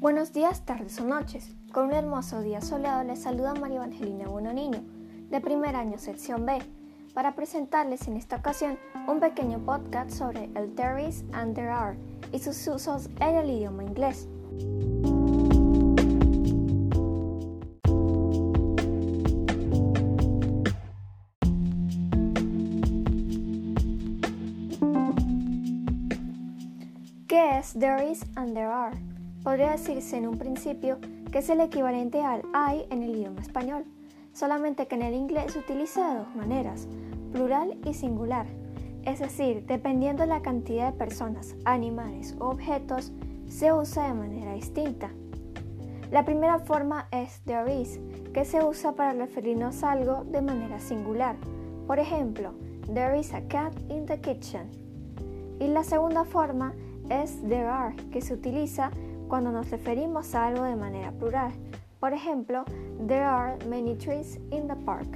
Buenos días, tardes o noches. Con un hermoso día soleado les saluda María Evangelina Bononino, de primer año sección B, para presentarles en esta ocasión un pequeño podcast sobre el there is and there are y sus usos en el idioma inglés. ¿Qué es there is and there are? Podría decirse en un principio que es el equivalente al hay en el idioma español, solamente que en el inglés se utiliza de dos maneras, plural y singular. Es decir, dependiendo de la cantidad de personas, animales o objetos, se usa de manera distinta. La primera forma es there is, que se usa para referirnos a algo de manera singular. Por ejemplo, there is a cat in the kitchen. Y la segunda forma es there are, que se utiliza cuando nos referimos a algo de manera plural. Por ejemplo, there are many trees in the park.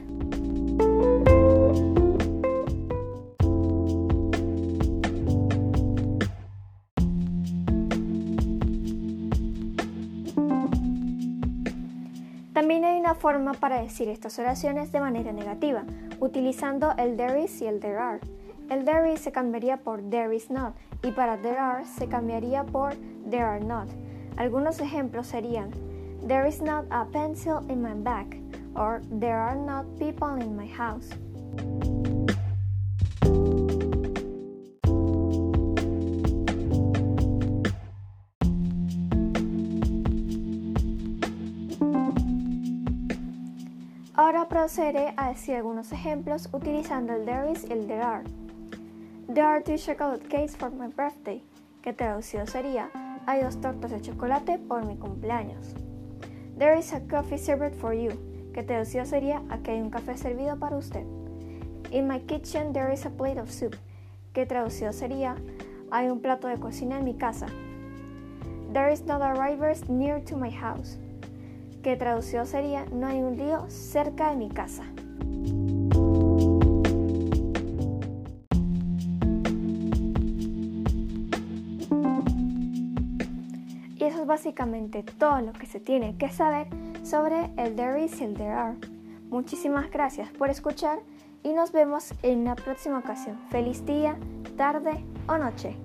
También hay una forma para decir estas oraciones de manera negativa, utilizando el there is y el there are. El there is se cambiaría por there is not y para there are se cambiaría por there are not. Algunos ejemplos serían There is not a pencil in my bag or There are not people in my house. Ahora procederé a decir algunos ejemplos utilizando el there is y el there are. There are two chocolate cakes for my birthday, que traducido sería hay dos tortas de chocolate por mi cumpleaños. There is a coffee served for you, que traducido sería aquí hay un café servido para usted. In my kitchen there is a plate of soup, que traducido sería hay un plato de cocina en mi casa. There is not a near to my house, que traducido sería no hay un río cerca de mi casa. Básicamente todo lo que se tiene que saber sobre el there is y el there are. Muchísimas gracias por escuchar y nos vemos en una próxima ocasión. Feliz día, tarde o noche.